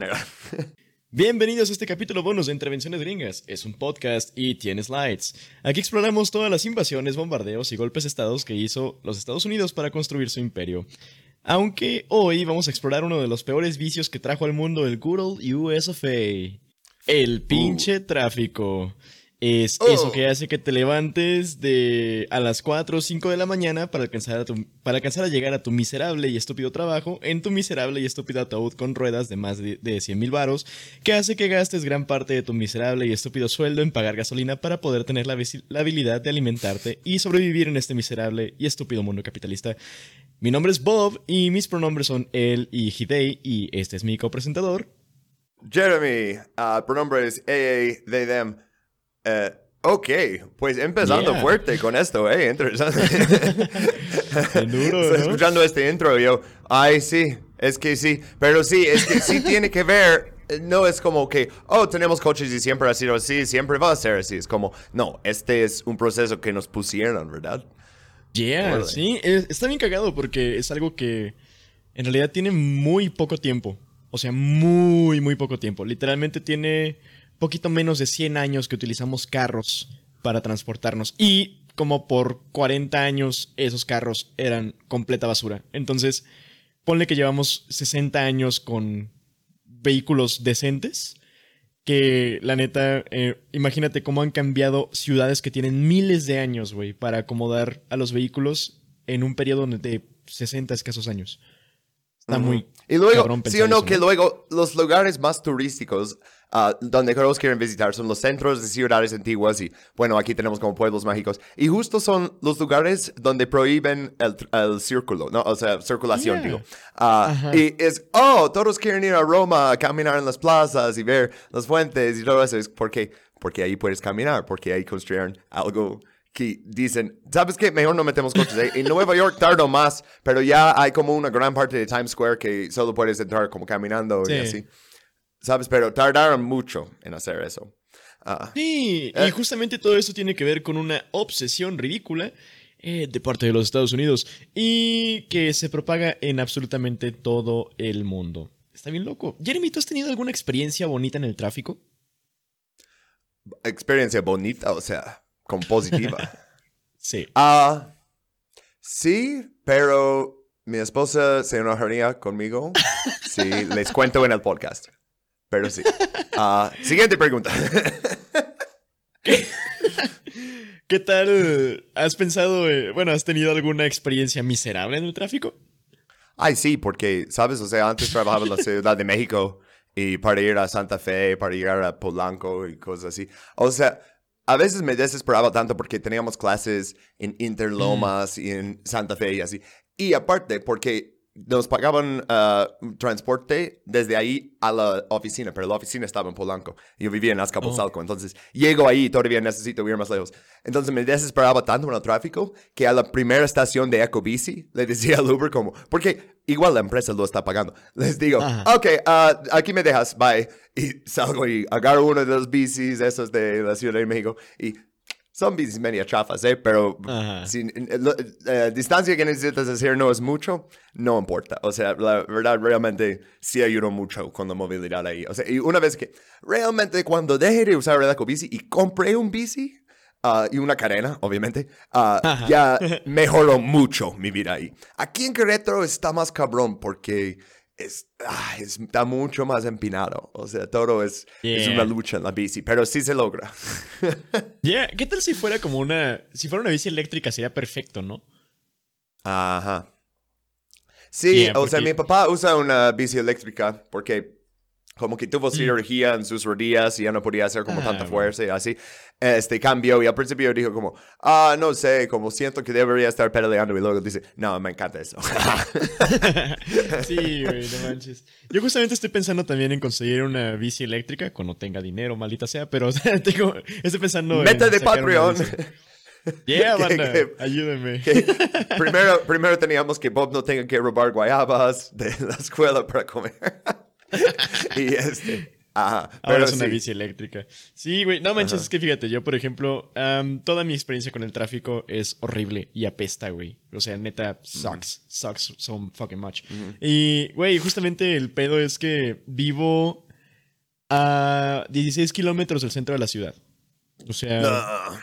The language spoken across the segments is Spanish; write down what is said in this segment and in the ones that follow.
Bienvenidos a este capítulo bonus de Intervenciones Gringas. Es un podcast y tiene slides. Aquí exploramos todas las invasiones, bombardeos y golpes de estados que hizo los Estados Unidos para construir su imperio. Aunque hoy vamos a explorar uno de los peores vicios que trajo al mundo el good old US of A. El pinche tráfico. Es eso Oh. que hace que te levantes de a las 4 o 5 de la mañana para alcanzar, a tu- para alcanzar a llegar a tu miserable y estúpido trabajo en tu miserable y estúpido ataúd con ruedas de más de, de 100 mil varos, que hace que gastes gran parte de tu miserable y estúpido sueldo en pagar gasolina para poder tener la, habilidad de alimentarte y sobrevivir en este miserable y estúpido mundo capitalista. Mi nombre es Bob y mis pronombres son él y Hidei y este es mi copresentador. Jeremy, ah, pronombres AA, they, them. Eh, ok, pues empezando Yeah. fuerte con esto, eh, interesante. Duro, Estoy ¿no? Escuchando este intro, yo, ay, sí, es que sí, pero sí, es que sí tiene que ver. eh, No es como que, oh, tenemos coches y siempre ha sido así, siempre va a ser así. Es como, no, este es un proceso que nos pusieron, ¿verdad? Yeah, sí, es- está bien cagado porque es algo que en realidad tiene muy poco tiempo. O sea, muy, muy poco tiempo. Literalmente tiene poquito menos de 100 años que utilizamos carros para transportarnos. Y como por 40 años esos carros eran completa basura. Entonces, ponle que llevamos 60 años con vehículos decentes. Que la neta, eh, imagínate cómo han cambiado ciudades que tienen miles de años, güey, para acomodar a los vehículos en un periodo de 60 escasos años. Está muy. Y luego, sí o no, eso, que ¿no? luego los lugares más turísticos ah, donde todos quieren visitar son los centros de ciudades antiguas y, bueno, aquí tenemos como pueblos mágicos. Y justo son los lugares donde prohíben el, el círculo, ¿no? O sea, circulación, Yeah. digo. Ah, Ajá. y es, oh, todos quieren ir a Roma a caminar en las plazas y ver las fuentes y todo eso. Es porque, porque ahí puedes caminar, porque ahí construyeron algo que dicen, ¿sabes qué? Mejor no metemos coches ahí. En Nueva York tardo más, pero ya hay como una gran parte de Times Square que solo puedes entrar como caminando Sí. y así. ¿Sabes? Pero tardaron mucho en hacer eso. Ah, Sí, y Eh. justamente todo eso tiene que ver con una obsesión ridícula eh, de parte de los Estados Unidos y que se propaga en absolutamente todo el mundo. Está bien loco. Jeremy, ¿tú has tenido alguna experiencia bonita en el tráfico? experiencia bonita, o sea, como positiva. Sí. Ah, sí, pero mi esposa se enojaría conmigo si les cuento en el podcast. Pero sí. Ah, siguiente pregunta. ¿Qué tal? ¿Has pensado, eh, bueno, has tenido alguna experiencia miserable en el tráfico? Ay, sí, porque, ¿sabes? O sea, antes trabajaba en la Ciudad de México y para ir a Santa Fe, para llegar a Polanco y cosas así. O sea, a veces me desesperaba tanto porque teníamos clases en Interlomas y en Santa Fe y así. Y aparte, porque nos pagaban ah, transporte desde ahí a la oficina, pero la oficina estaba en Polanco. Yo vivía en Azcapotzalco, entonces llego ahí y todavía necesito ir más lejos. Entonces me desesperaba tanto en el tráfico que a la primera estación de Ecobici le decía al Uber como, porque igual la empresa lo está pagando. Les digo, Ajá. ok, ah, aquí me dejas, bye. Y salgo y agarro uno de los bicis, esos de la Ciudad de México, y son bicis media chafas, ¿eh? Pero Ajá. si eh, lo- eh, distancia que necesitas hacer no es mucho, no importa. O sea, la verdad, realmente sí ayudó mucho con la movilidad ahí. O sea, y una vez que realmente cuando dejé de usar el ecobici y compré un bici ah, y una cadena, obviamente, Ajá. ya mejoró mucho mi vida ahí. Aquí en Querétaro está más cabrón porque es, ah, es- está mucho más empinado. O sea, todo es, es una lucha en la bici, pero sí se logra. Yeah, ¿qué tal si fuera como una. Si fuera una bici eléctrica sería perfecto, ¿no? Ajá. Sí, Yeah, o sea, mi papá usa una bici eléctrica porque como que tuvo cirugía en sus rodillas y ya no podía hacer como Mm. Ah, tanta bueno. fuerza y así. Este cambió y al principio dijo como, ah, no sé, como siento que debería estar pedaleando y luego dice, no, me encanta eso. sí, güey, no manches. Yo justamente estoy pensando también en conseguir una bici eléctrica cuando tenga dinero, maldita sea, pero o sea, tengo, estoy pensando en Meta de sacar una Patreon. Yeah, Que- banda, que- ayúdenme. Que primero, primero teníamos que Bob no tenga que robar guayabas de la escuela para comer. y este, Ajá. Ahora Pero es una sí. bici eléctrica. Sí, güey. No manches, Ajá. es que fíjate, yo, por ejemplo, am, toda mi experiencia con el tráfico es horrible y apesta, güey. O sea, neta, sucks. Sucks so fucking much. Y, güey, justamente el pedo es que vivo a 16 kilómetros del centro de la ciudad. O sea, No.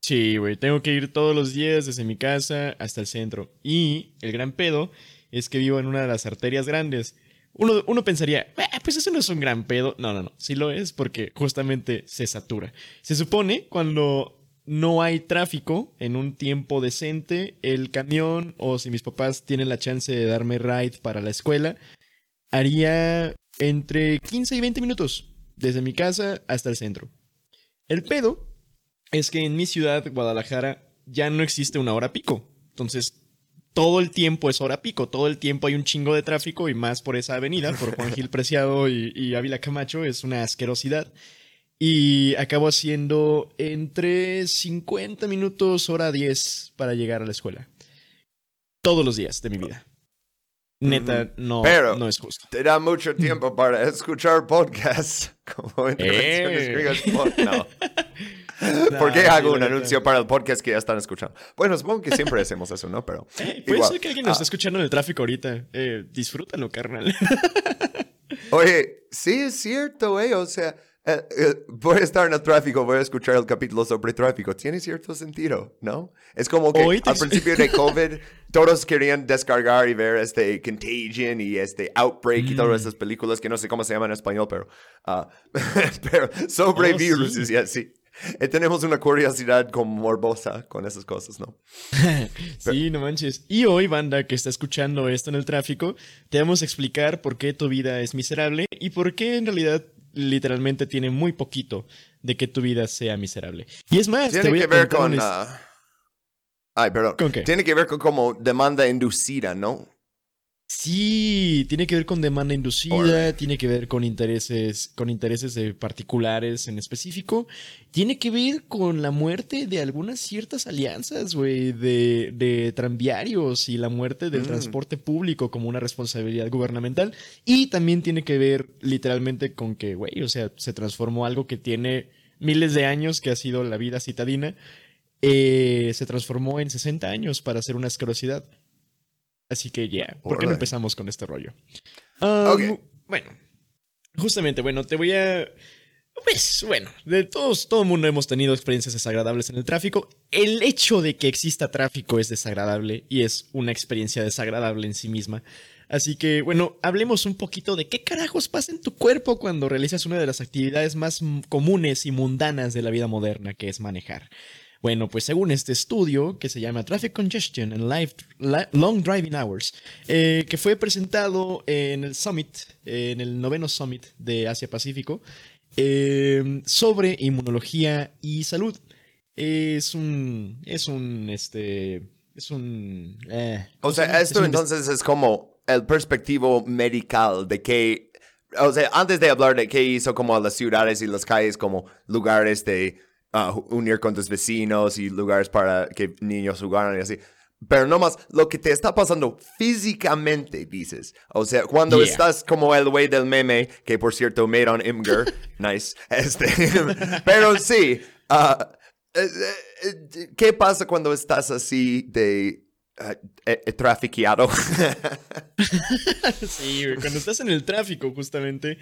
sí, güey. Tengo que ir todos los días desde mi casa hasta el centro. Y el gran pedo es que vivo en una de las arterias grandes. Uno, uno pensaría, "Ah, pues eso no es un gran pedo. No, no, no. Sí lo es porque justamente se satura. Se supone cuando no hay tráfico en un tiempo decente, el camión o si mis papás tienen la chance de darme ride para la escuela, haría entre 15 y 20 minutos desde mi casa hasta el centro. El pedo es que en mi ciudad, Guadalajara, ya no existe una hora pico. Entonces, todo el tiempo es hora pico. Todo el tiempo hay un chingo de tráfico y más por esa avenida, por Juan Gil Preciado y, y Ávila Camacho. Es una asquerosidad. Y acabo haciendo entre 50 minutos, hora 10 para llegar a la escuela. Todos los días de mi vida. Neta, no, Pero- no es justo. Te da mucho tiempo para escuchar podcasts como intervenciones Eh. griegas. Pod- No. ¿Por qué Nah, hago sí, un anuncio para el podcast que ya están escuchando? Bueno, supongo que siempre hacemos eso, ¿no? Pero. Puede igual. ser que alguien nos Ah, esté escuchando en el tráfico ahorita. Eh, disfrútalo, carnal. Oye, sí es cierto, eh. O sea, eh, eh, voy a estar en el tráfico, voy a escuchar el capítulo sobre tráfico. Tiene cierto sentido, ¿no? Es como que Hoy te- al principio de COVID, todos querían descargar y ver este Contagion y este Outbreak y Mm. todas esas películas que no sé cómo se llaman en español, pero, ah, pero sobre Oh, sí. virus y así. Eh, tenemos una curiosidad como morbosa con esas cosas, ¿no? Sí, no manches. Y hoy, banda que está escuchando esto en el tráfico, te vamos a explicar por qué tu vida es miserable y por qué en realidad literalmente tiene muy poquito de que tu vida sea miserable. Y es más, te Tiene voy que a ver con... ah, Ay, perdón. ¿Con qué? Tiene que ver con como demanda inducida, ¿no? Sí, tiene que ver con demanda inducida, tiene que ver con intereses, con intereses de particulares en específico, tiene que ver con la muerte de algunas ciertas alianzas, güey, de, de tranviarios y la muerte del Mm. transporte público como una responsabilidad gubernamental. Y también tiene que ver literalmente con que, güey, o sea, se transformó algo que tiene miles de años, que ha sido la vida citadina, eh, se transformó en 60 años para hacer una asquerosidad. Así que ya, ¿por qué no empezamos con este rollo? Um. Bueno, justamente, bueno, te voy a... Pues bueno, de todos, todo el mundo hemos tenido experiencias desagradables en el tráfico. El hecho de que exista tráfico es desagradable y es una experiencia desagradable en sí misma. Así que, bueno, hablemos un poquito de qué carajos pasa en tu cuerpo cuando realizas una de las actividades más comunes y mundanas de la vida moderna, que es manejar. Bueno, pues según este estudio que se llama Traffic Congestion and Life, Li- Long Driving Hours, eh, que fue presentado en el Summit, eh, en el noveno Summit de Asia Pacífico, eh, sobre inmunología y salud. Es un, es un, este, es un... eh, O sea, Es esto un entonces es como el perspectivo medical de que, o sea, antes de hablar de qué hizo como a las ciudades y las calles como lugares de unir con tus vecinos y lugares para que niños jugaran y así. Pero no más, lo que te está pasando físicamente, dices. O sea, cuando Yeah. estás como el güey del meme, que por cierto, made on Imgur, nice. Este, pero sí, eh, ¿qué pasa cuando estás así de ah, eh, eh, trafiqueado? Sí, cuando estás en el tráfico, justamente.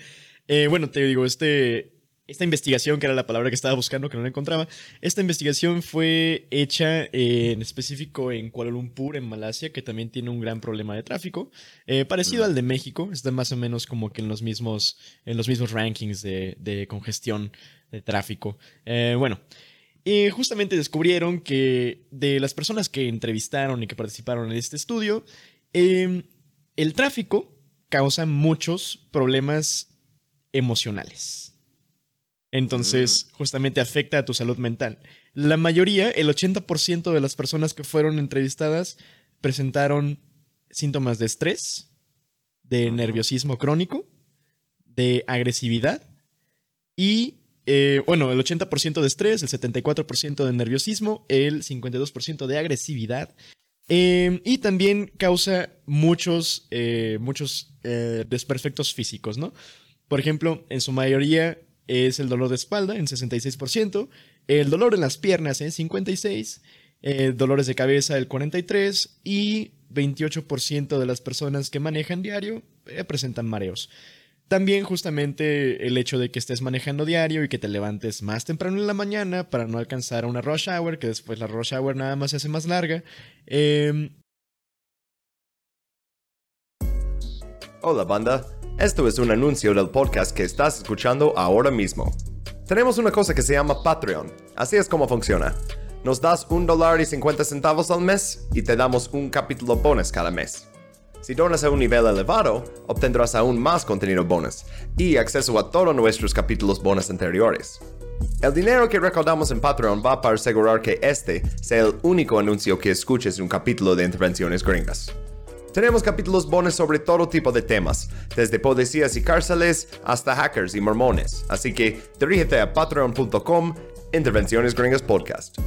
eh, bueno, te digo, este, esta investigación, que era la palabra que estaba buscando, que no la encontraba, esta investigación fue hecha eh, en específico en Kuala Lumpur, en Malasia, que también tiene un gran problema de tráfico, eh, parecido al de México, está más o menos como que en los mismos, en los mismos rankings de, congestión de tráfico. Eh, bueno. Justamente descubrieron que de las personas que entrevistaron y que participaron en este estudio, eh, el tráfico causa muchos problemas emocionales. Entonces, justamente afecta a tu salud mental. La mayoría, el 80% de las personas que fueron entrevistadas presentaron síntomas de estrés, de nerviosismo crónico, de agresividad y, eh, bueno, el 80% de estrés, el 74% de nerviosismo, el 52% de agresividad eh, y también causa muchos, eh, muchos eh, desperfectos físicos, ¿no? Por ejemplo, en su mayoría es el dolor de espalda en 66%, el dolor en las piernas en 56%, eh, dolores de cabeza el 43% y 28% de las personas que manejan diario eh, presentan mareos. También justamente el hecho de que estés manejando diario y que te levantes más temprano en la mañana para no alcanzar una rush hour, que después la rush hour nada más se hace más larga. Em, Hola banda, esto es un anuncio del podcast que estás escuchando ahora mismo. Tenemos una cosa que se llama Patreon, así es como funciona. Nos das un dólar y 50 centavos al mes y te damos un capítulo bonus cada mes. Si donas a un nivel elevado, obtendrás aún más contenido bonus y acceso a todos nuestros capítulos bonus anteriores. El dinero que recaudamos en Patreon va para asegurar que este sea el único anuncio que escuches en un capítulo de Intervenciones Gringas. Tenemos capítulos bonus sobre todo tipo de temas, desde policías y cárceles hasta hackers y mormones, así que dirígete a patreon.com Intervenciones Gringas Podcast.